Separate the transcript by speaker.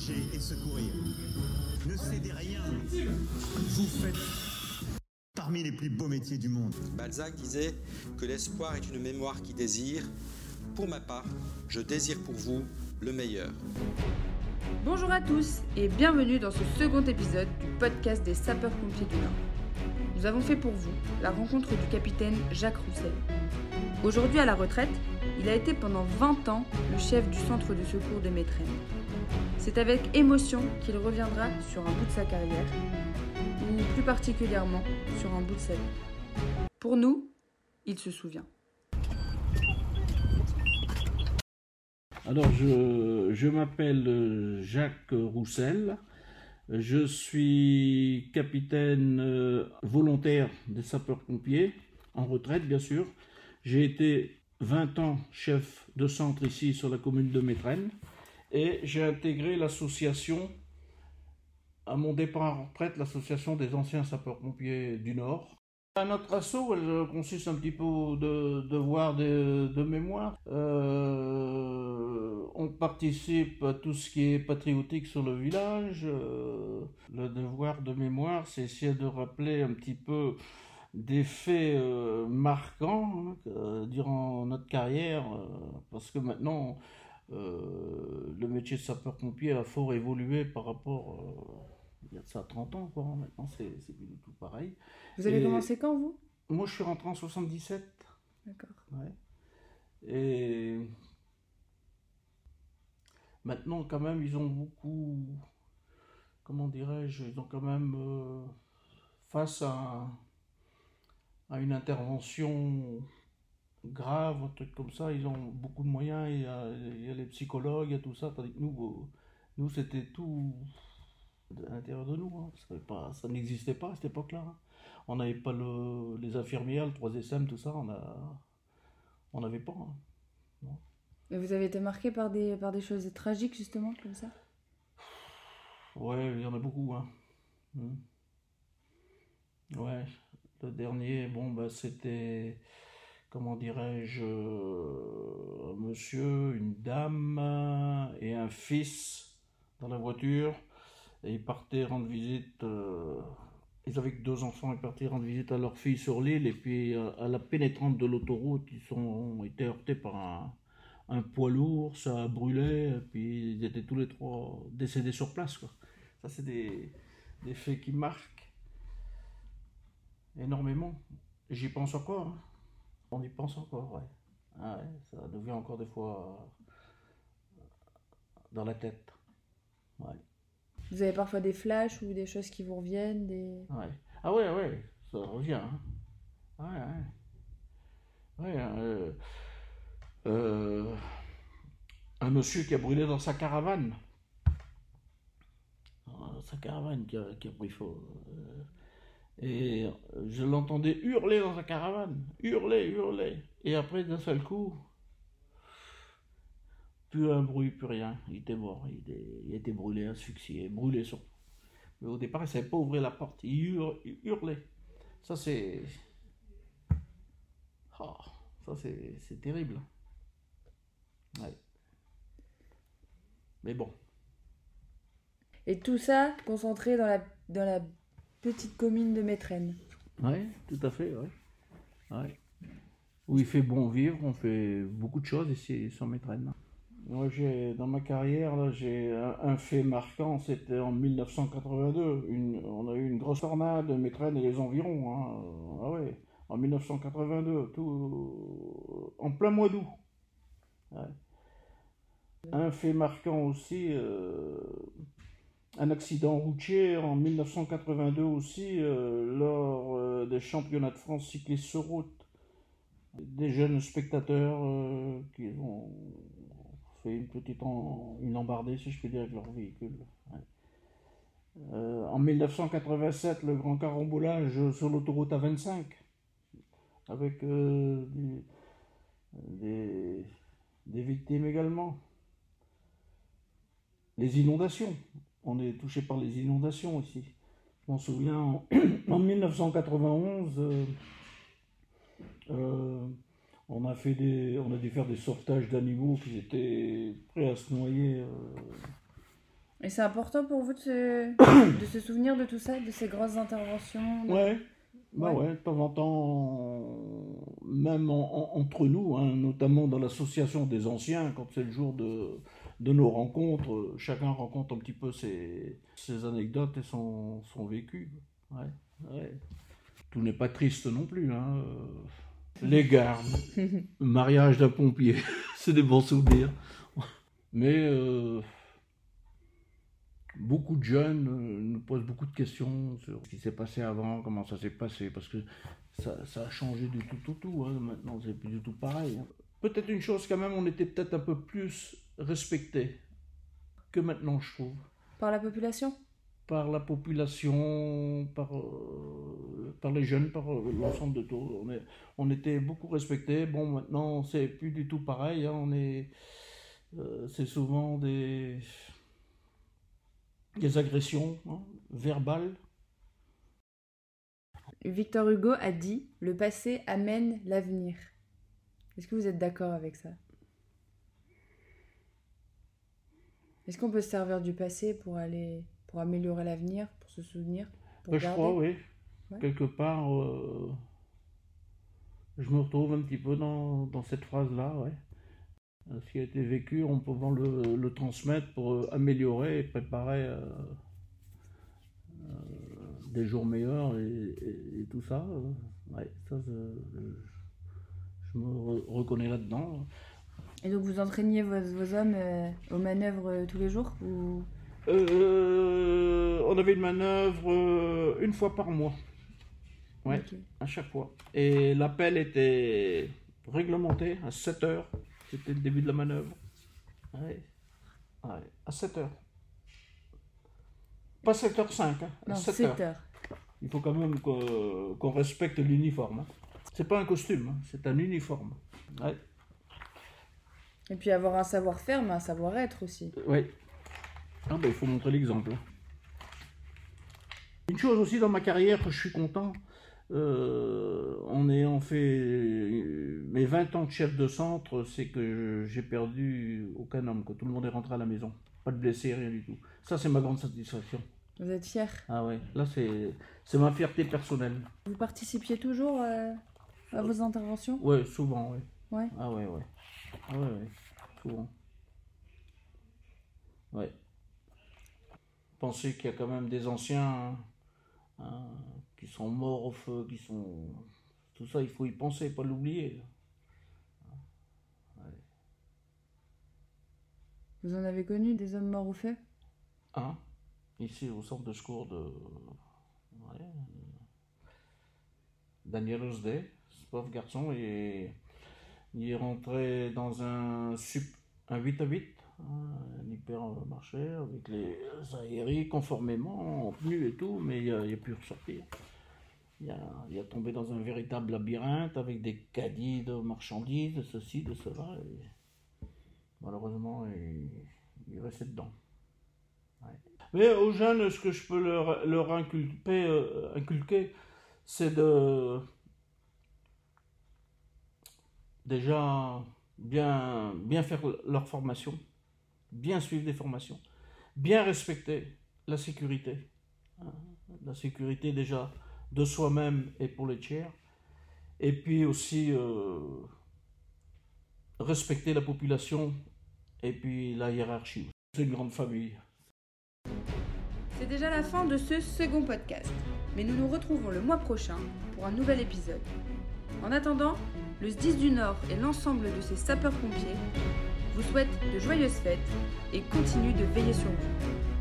Speaker 1: protéger et secourir. Ne cédez rien. Vous faites parmi les plus beaux métiers du monde.
Speaker 2: Balzac disait que l'espoir est une mémoire qui désire. Pour ma part, je désire pour vous le meilleur.
Speaker 3: Bonjour à tous et bienvenue dans ce second épisode du podcast des sapeurs-pompiers du Nord. Nous avons fait pour vous la rencontre du capitaine Jacques Roussel. Aujourd'hui à la retraite, il a été pendant 20 ans le chef du centre de secours des Métraines. C'est avec émotion qu'il reviendra sur un bout de sa carrière, ou plus particulièrement sur un bout de sa vie. Pour nous, il se souvient.
Speaker 4: Alors, je, m'appelle Jacques Roussel. Je suis capitaine euh, volontaire des sapeurs-pompiers, en retraite bien sûr. J'ai été 20 ans chef de centre ici sur la commune de Métraine et j'ai intégré l'association, à mon départ en retraite, l'association des anciens sapeurs-pompiers du Nord. Notre assaut elle consiste un petit peu de de, de mémoire. Euh, on participe à tout ce qui est patriotique sur le village. Euh, le devoir de mémoire, c'est essayer de rappeler un petit peu des faits euh, marquants hein, durant notre carrière, euh, parce que maintenant, euh, le métier de sapeur-pompier a fort évolué par rapport il y a de ça 30 ans, quoi. Maintenant, c'est c'est plus du tout pareil.
Speaker 3: Vous avez
Speaker 4: Et-
Speaker 3: commencé quand vous?
Speaker 4: Moi, je suis rentré en 77.
Speaker 3: D'accord.
Speaker 4: Ouais. Et maintenant, quand même, ils ont beaucoup. Comment dirais-je Ils ont quand même. euh, face à, à une intervention grave, un truc comme ça, ils ont beaucoup de moyens. Il y a, il y a les psychologues, il y a tout ça. Tandis que nous, nous c'était tout à l'intérieur de nous. hein. Ça, avait pas, ça n'existait pas à cette époque-là. hein. On n'avait pas le, les infirmières, le 3SM, tout ça. On a, on n'avait pas. hein.
Speaker 3: Et vous avez été marqué par des, par des choses tragiques justement comme ça?
Speaker 4: Ouais, il y en a beaucoup, hein. Hmm. Ouais, le dernier, bon, bah, c'était, comment dirais-je, euh, un monsieur, une dame euh, et un fils dans la voiture. Et ils partaient rendre visite, euh, ils avaient que deux enfants, ils partaient rendre visite à leur fille sur l'île. Et puis, à, à la pénétrante de l'autoroute, ils ont été heurtés par un, poids lourd, ça a brûlé, et puis ils étaient tous les trois décédés sur place. Ça, c'est des, des faits qui marquent énormément. J'y pense encore. hein. On y pense encore, ouais. Ah ouais, ça nous vient encore des fois euh, dans la tête. Ouais.
Speaker 3: Vous avez parfois des flashs ou des choses qui vous reviennent des...
Speaker 4: Ouais. Ah ouais, ouais, ça revient. hein. Ouais, ouais. Ouais, euh, euh, un monsieur qui a brûlé dans sa caravane. Dans sa caravane qui a, qui a pris feu. euh, et je l'entendais hurler dans sa caravane. Hurler, hurler. Et après, d'un seul coup, plus un bruit, plus rien. Il était mort. Il était, il était brûlé, asphyxié, brûlé surtout. Mais au départ, il ne savait pas ouvrir la porte. Il, hur- il hurlait. Ça, c'est. Oh, ça, c'est c'est terrible. Ouais. Mais bon.
Speaker 3: Et tout ça concentré dans la, dans la petite commune de Métraine.
Speaker 4: Ouais, tout à fait, ouais. Ouais. Où il fait bon vivre, on fait beaucoup de choses ici sur Métraine. Moi, j'ai, dans ma carrière, là, j'ai un, un fait marquant, c'était en 1982. Une, on a eu une grosse tornade, Métraine et les environs. hein. Ah ouais, en 1982, tout, en plein mois d'août. Ouais. Un fait marquant aussi, euh, un accident routier en 1982 aussi, euh, lors euh, des championnats de France cyclistes sur route. Des jeunes spectateurs euh, qui ont fait une petite en- une embardée, si je puis dire, avec leur véhicule. En 1987, le grand carambolage sur l'autoroute A25, avec des, des victimes également. Les inondations. On est touché par les inondations ici. Je m'en souviens, en, en 1991, euh, euh, on, a fait des, on a dû faire des sauvetages d'animaux qui étaient prêts à se noyer euh,
Speaker 3: Et c'est important pour vous de se, de se souvenir de tout ça, de ces grosses interventions de-
Speaker 4: Ouais. Bah
Speaker 3: Ouais.
Speaker 4: ouais, de temps en temps, même en- en- entre nous, hein, notamment dans l'association des anciens, quand c'est le jour de, de nos rencontres, euh, chacun rencontre un petit peu ses, ses anecdotes et son, son vécu. Ouais, ouais. Tout n'est pas triste non plus. Hein. euh, Les gardes, le mariage d'un pompier, c'est des bons souvenirs. Mais euh, beaucoup de jeunes nous posent beaucoup de questions sur ce qui s'est passé avant, comment ça s'est passé, parce que ça, ça a changé du tout au tout. hein. Maintenant, c'est plus du tout pareil. hein. Peut-être une chose quand même, on était peut-être un peu plus respecté que maintenant, je trouve,
Speaker 3: Par la population?
Speaker 4: Par la population, par, euh, par les jeunes, par euh, l'ensemble de tout. On, est, on était beaucoup respecté. Bon, maintenant, c'est plus du tout pareil. hein. On est, euh, c'est souvent des, des agressions hein, verbales.
Speaker 3: Victor Hugo a dit Le passé amène l'avenir. Est-ce que vous êtes d'accord avec ça? Est-ce qu'on peut se servir du passé pour aller pour améliorer l'avenir, pour se souvenir, pour
Speaker 4: Euh, je crois, oui.
Speaker 3: Ouais.
Speaker 4: Quelque part, euh, je me retrouve un petit peu dans, dans cette phrase-là, ouais. Euh, Ce qui a été vécu, on peut le, le transmettre pour améliorer et préparer euh, euh, des jours meilleurs et, et- et tout ça. ouais, ça, je, je me re- reconnais là-dedans.
Speaker 3: Et donc vous entraîniez vos, vos hommes euh, aux manœuvres euh, tous les jours ou...
Speaker 4: Euh, on avait une manœuvre une fois par mois. Ouais. À chaque fois. Et l'appel était réglementé à 7 heures. C'était le début de la manœuvre. Ouais. Ouais, à 7 heures. Pas 7h05, hein,
Speaker 3: Non,
Speaker 4: 7
Speaker 3: 7
Speaker 4: heures.
Speaker 3: heures.
Speaker 4: Il faut quand même qu'on qu'on respecte l'uniforme. hein. C'est pas un costume, hein, c'est un uniforme. Ouais.
Speaker 3: Et puis avoir un savoir-faire, mais un savoir-être aussi.
Speaker 4: Ouais. Ah ben, il faut montrer l'exemple. Une chose aussi dans ma carrière que je suis content, euh, en ayant fait euh, mes 20 ans de chef de centre, c'est que j'ai perdu aucun homme, que tout le monde est rentré à la maison. Pas de blessés, rien du tout. Ça, c'est ma grande satisfaction.
Speaker 3: Vous êtes fiers
Speaker 4: Ah ouais, là, c'est c'est ma fierté personnelle.
Speaker 3: Vous participiez toujours euh, à vos interventions?
Speaker 4: Ouais, souvent, ouais.
Speaker 3: Ouais.
Speaker 4: Ah ouais, ouais. Ah ouais, ouais. Souvent. Ouais. Pensez qu'il y a quand même des anciens hein, qui sont morts au feu, qui sont. Tout ça, il faut y penser, pas l'oublier.
Speaker 3: Vous en avez connu des hommes morts au feu?
Speaker 4: Hein? Ici, au centre de secours de. Ouais. Daniel Osday, ce pauvre garçon, il, il est rentré dans un, un 8 à 8, hein, un hypermarché, avec les aéries conformément, en tenue et tout, mais il a, a pu ressortir. Il a, il a tombé dans un véritable labyrinthe avec des caddies de marchandises, de ceci, de cela. Malheureusement, il, il est resté dedans. Mais aux jeunes, ce que je peux leur, leur inculper, euh, inculquer, c'est de déjà bien, bien faire leur formation, bien suivre des formations, bien respecter la sécurité. hein. La sécurité déjà de soi-même et pour les tiers. Et puis aussi euh, respecter la population et puis la hiérarchie. C'est une grande famille.
Speaker 3: C'est déjà la fin de ce second podcast, mais nous nous retrouvons le mois prochain pour un nouvel épisode. En attendant, le SDIS du Nord et l'ensemble de ses sapeurs-pompiers vous souhaitent de joyeuses fêtes et continuent de veiller sur vous.